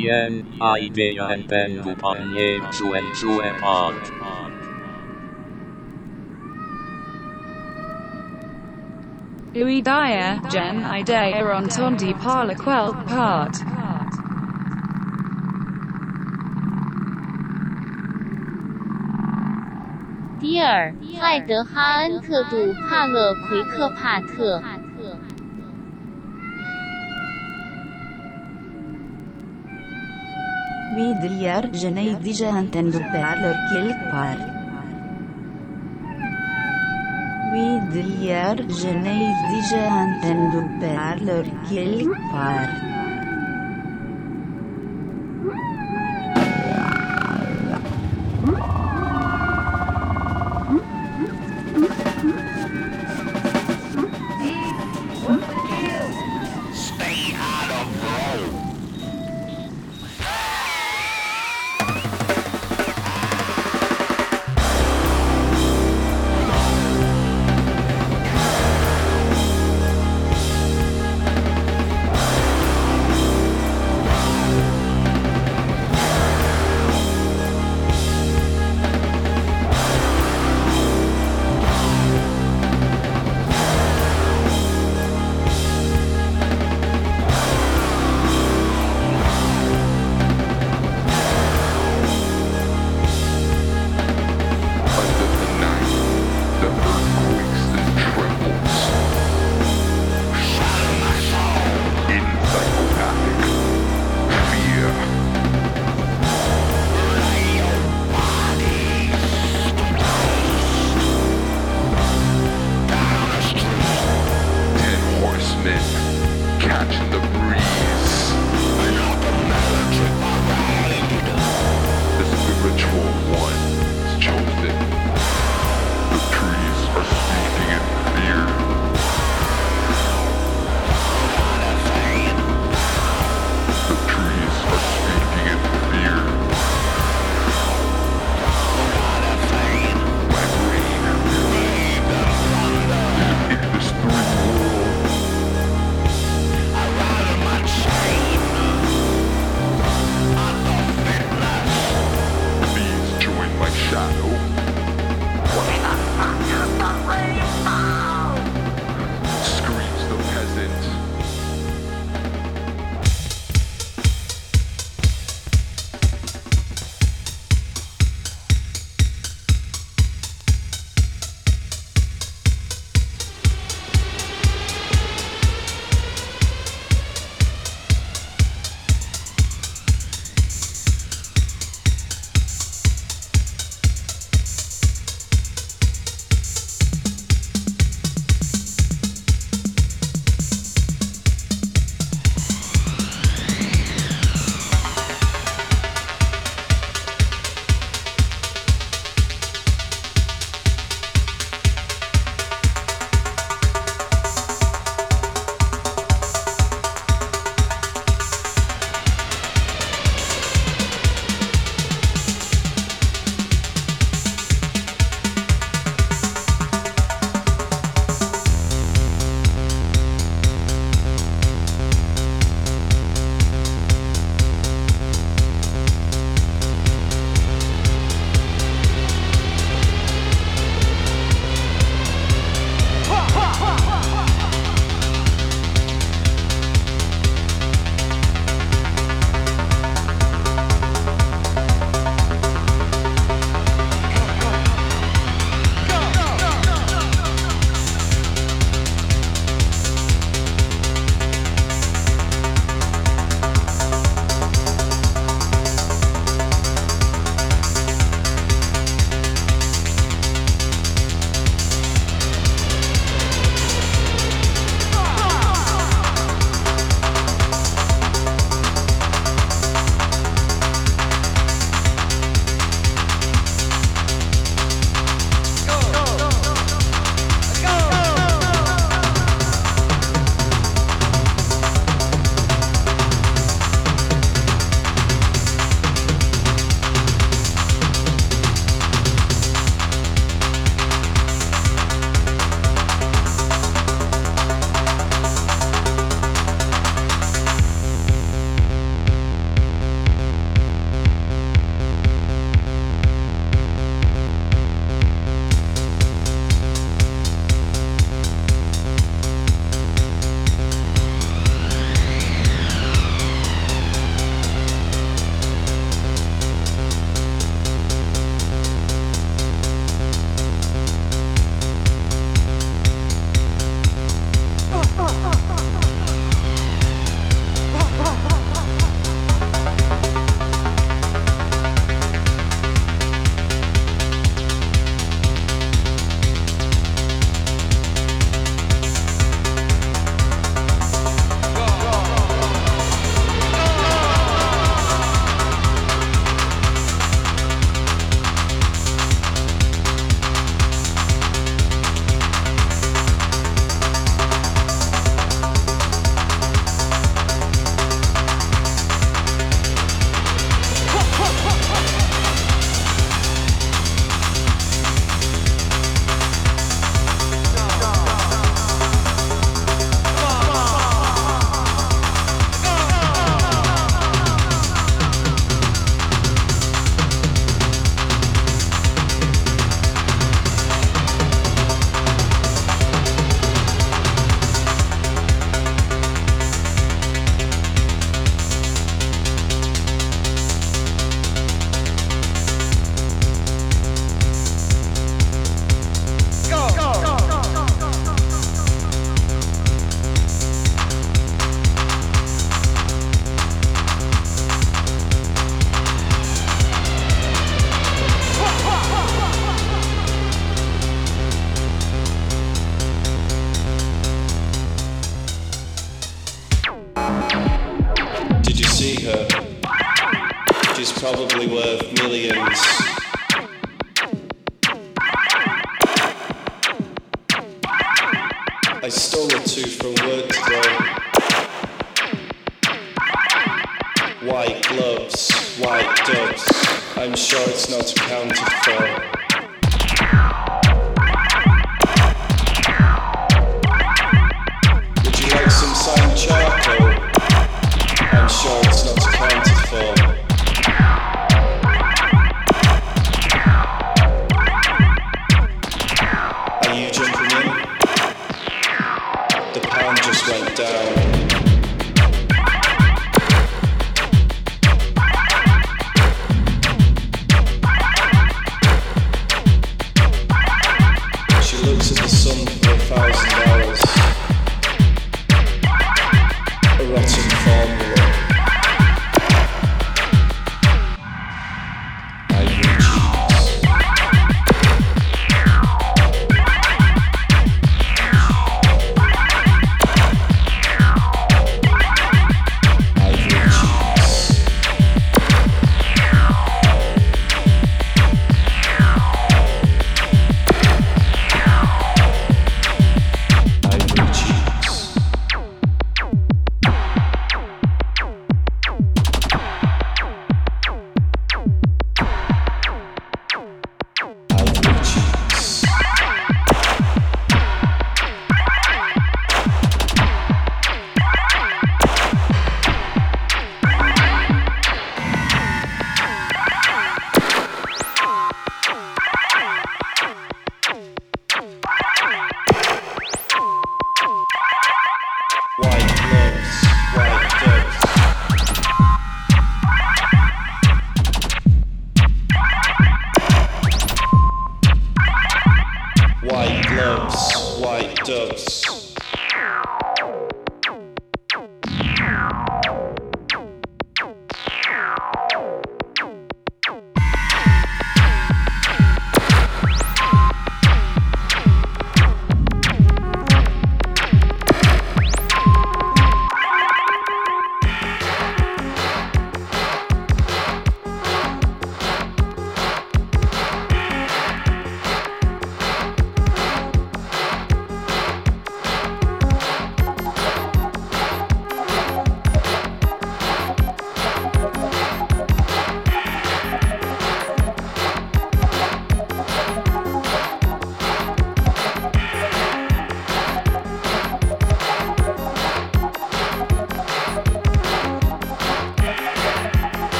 伊恩·爱德汉·本·杜帕涅·朱恩·朱恩·帕特，伊代·詹·伊代·兰·唐迪·帕勒奎克·帕特，迪尔·艾德·哈恩·特·杜帕勒·奎克·帕特。Vidliar Geneidi Jahanten Dupaler Kilpar. Vidliar Geneidi Jahanten Dupaler Kilpar. Moscú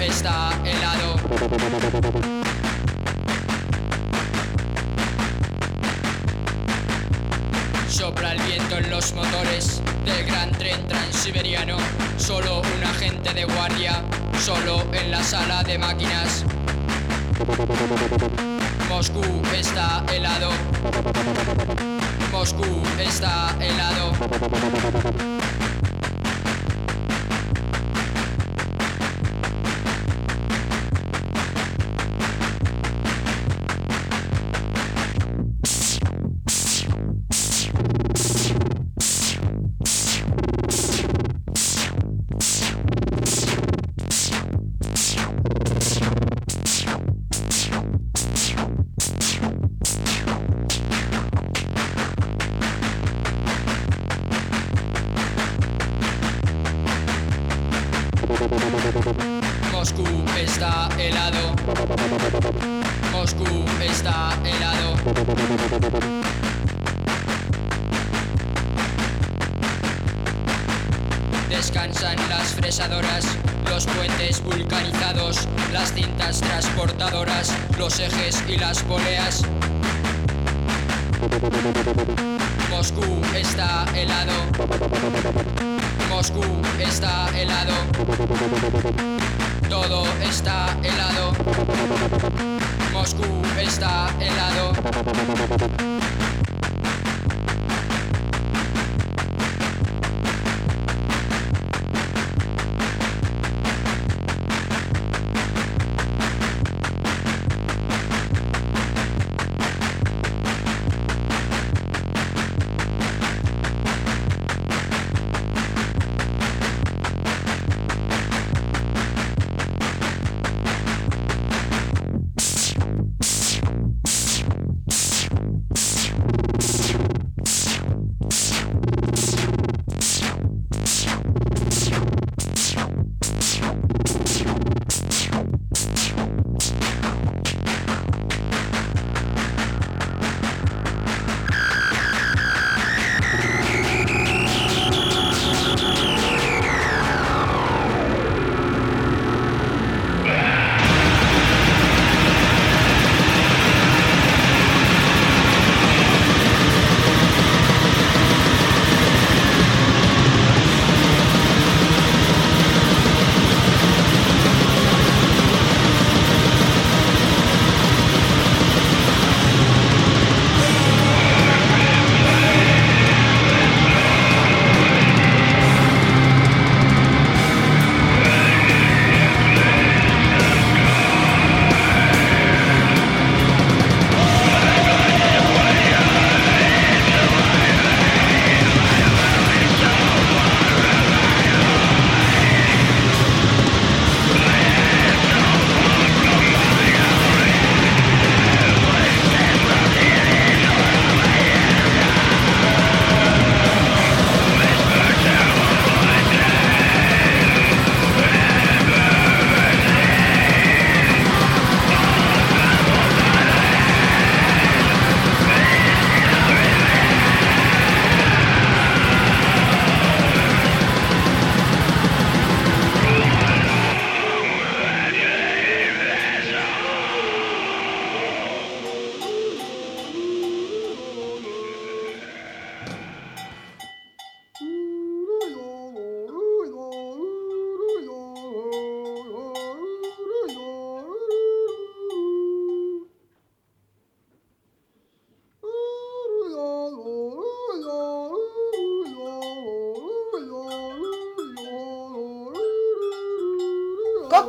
está helado. Sopra el viento en los motores del gran tren transiberiano. Solo un agente de guardia, solo en la sala de máquinas. Moscú está helado. Moscú está helado.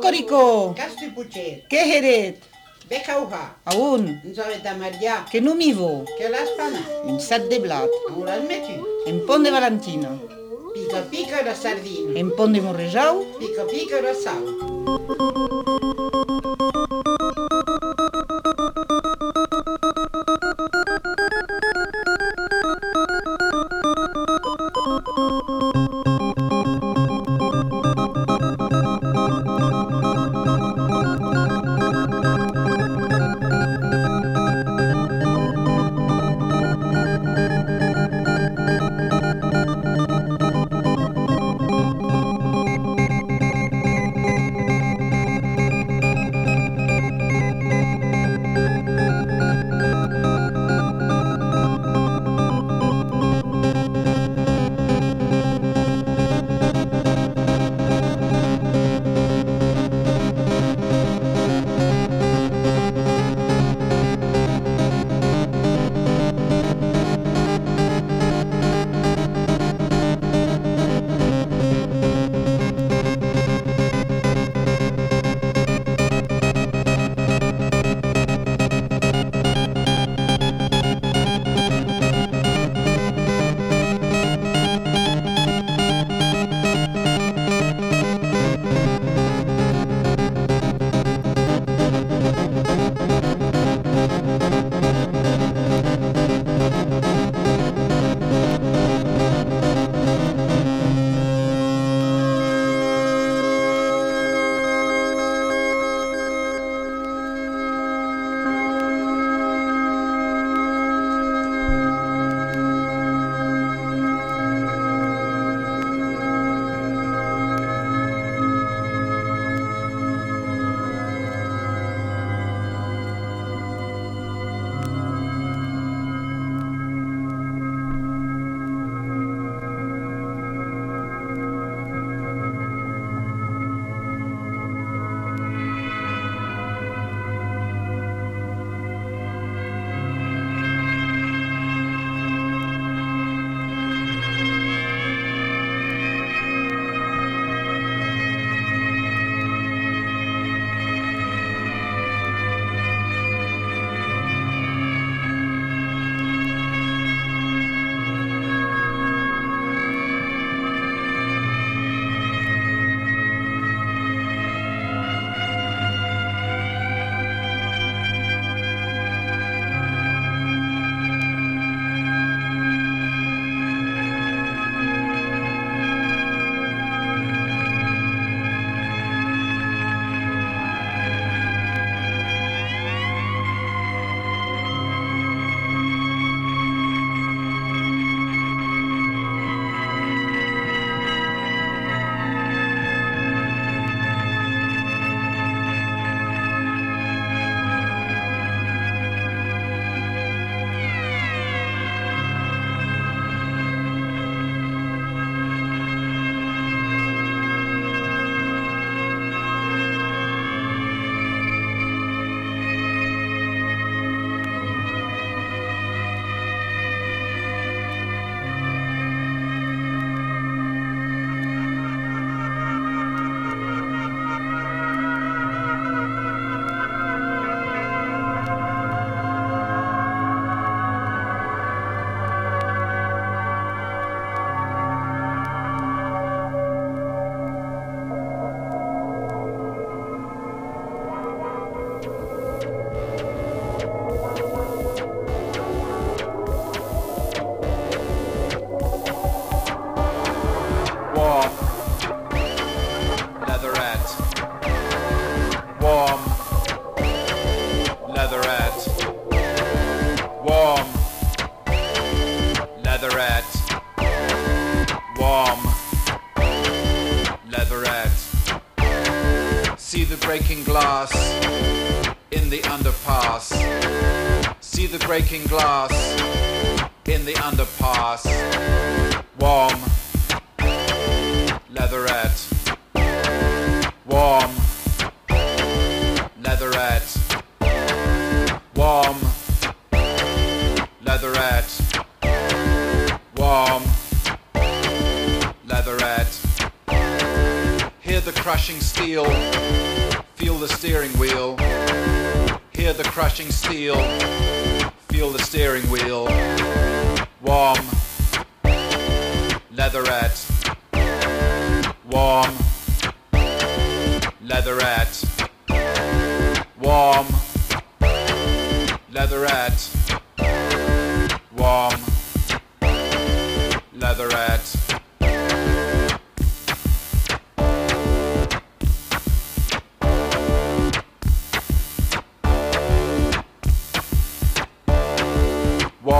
Cocorico. Castro i Puigcer. Què heret? Beca uja. A on? Ens havet de mariar. Que no m'hi vo. Que l'espana. Un sac de blat. On l'has meti? En pont de Valentina. Pica pica la sardina. En pont de morrejau. Pica pica la sal.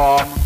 off.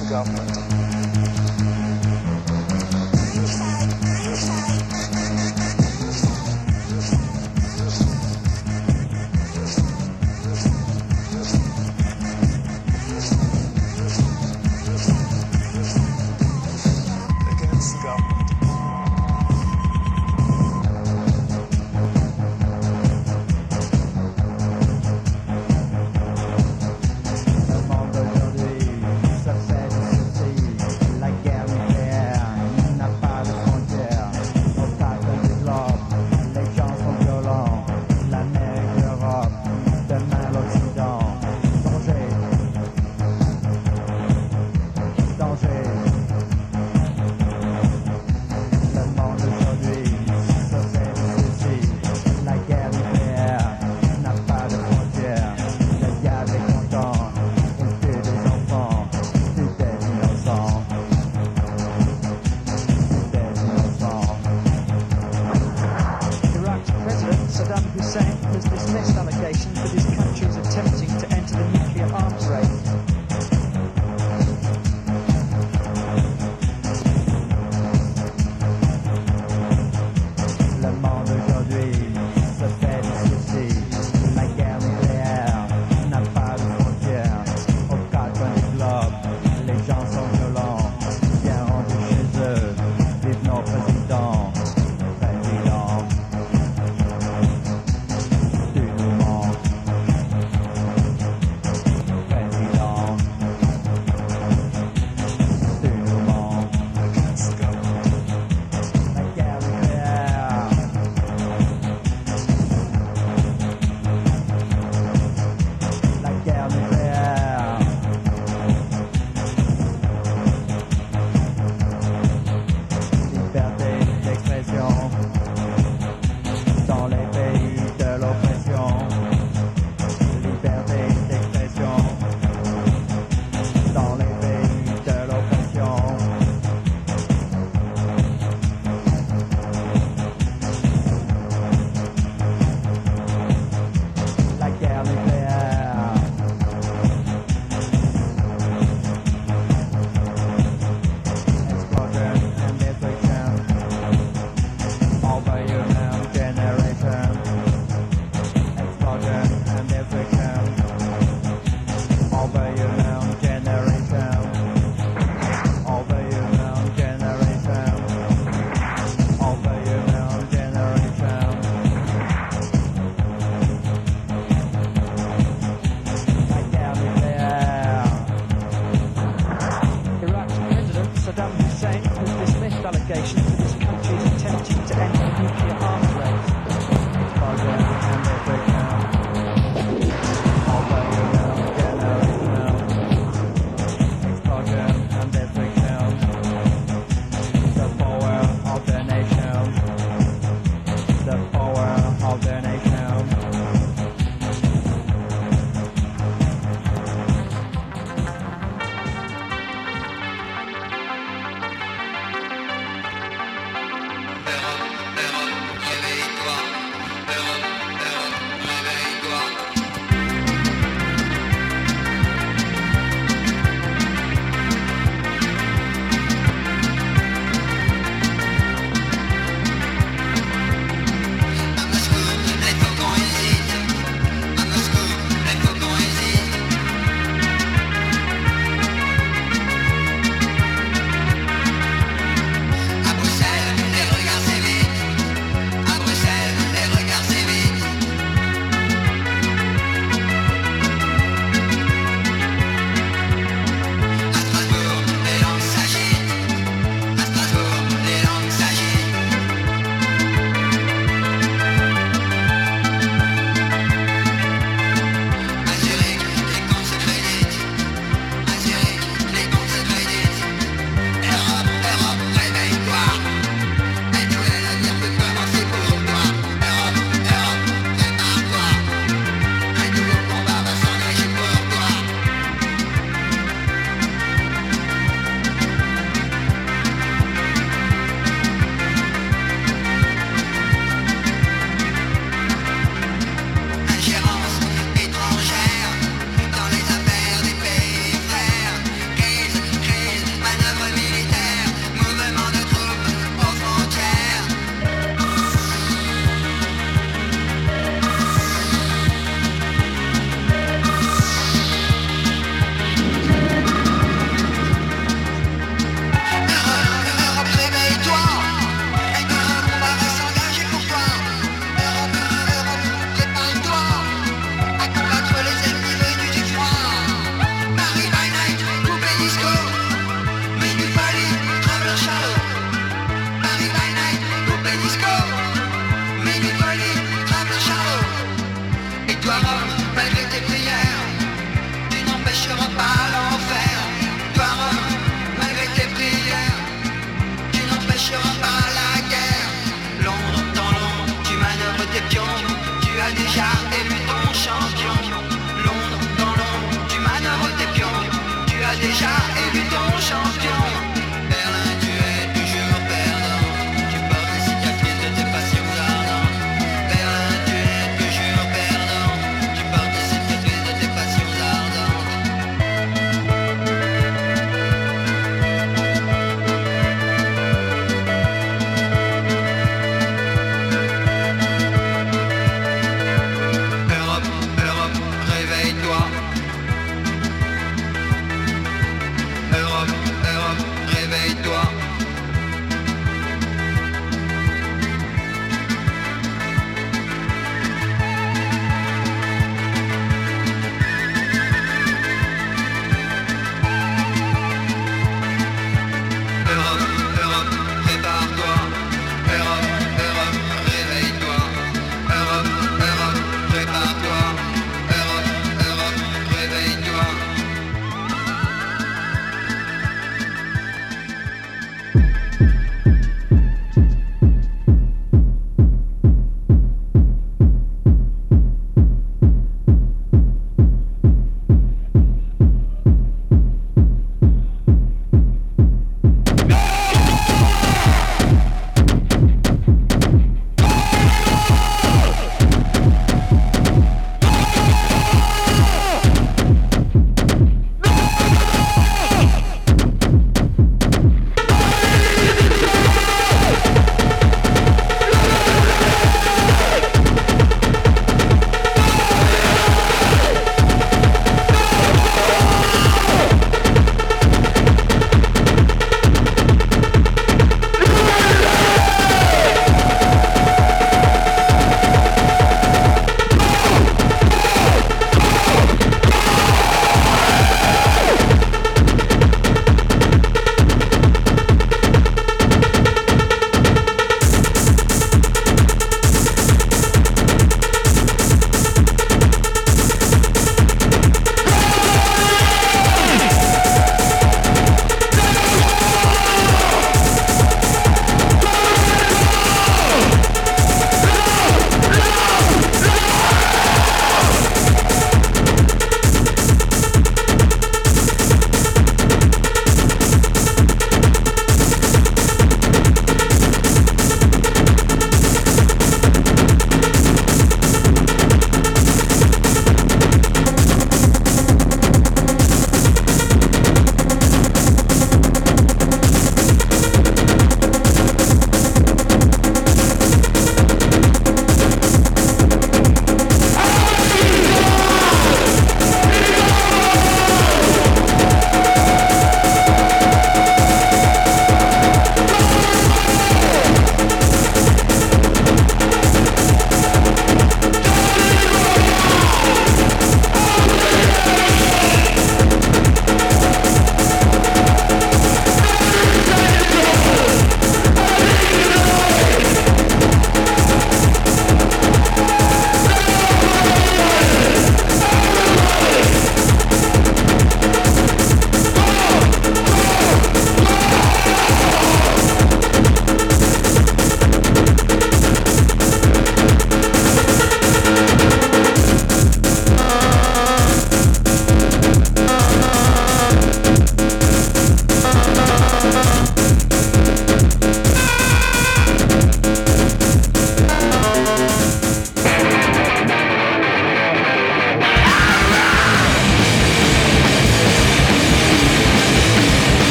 The government.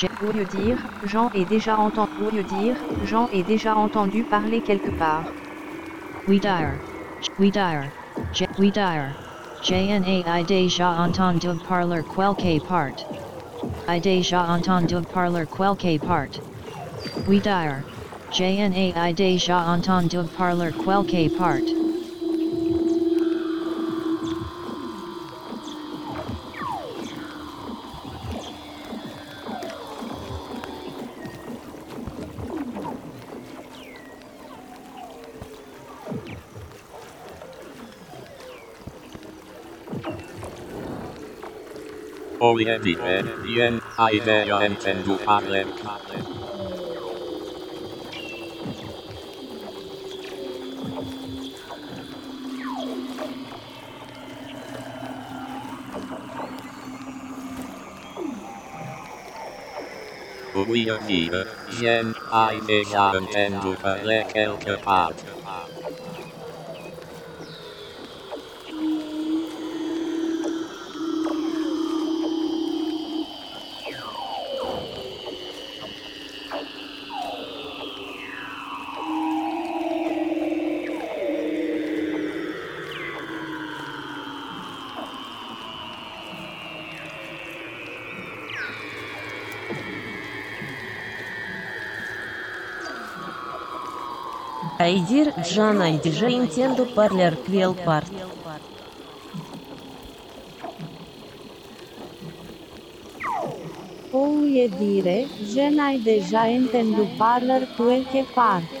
J'ai ouï dire, Jean est déjà entendu. dire, Jean est déjà entendu parler quelque part. We dire. We dire. We dire. JNA I déjà entendu parler quelque part. I déjà entendu parler quelque part. We dire. JNA I déjà entendu parler quelque part. orientive, bien, hay media entendu parlem. Orientive, bien, hay media entendu per le quelque part. Jana y deja intento parlar quiel part. Ou e dire, Jana y deja intento parlar quel que part.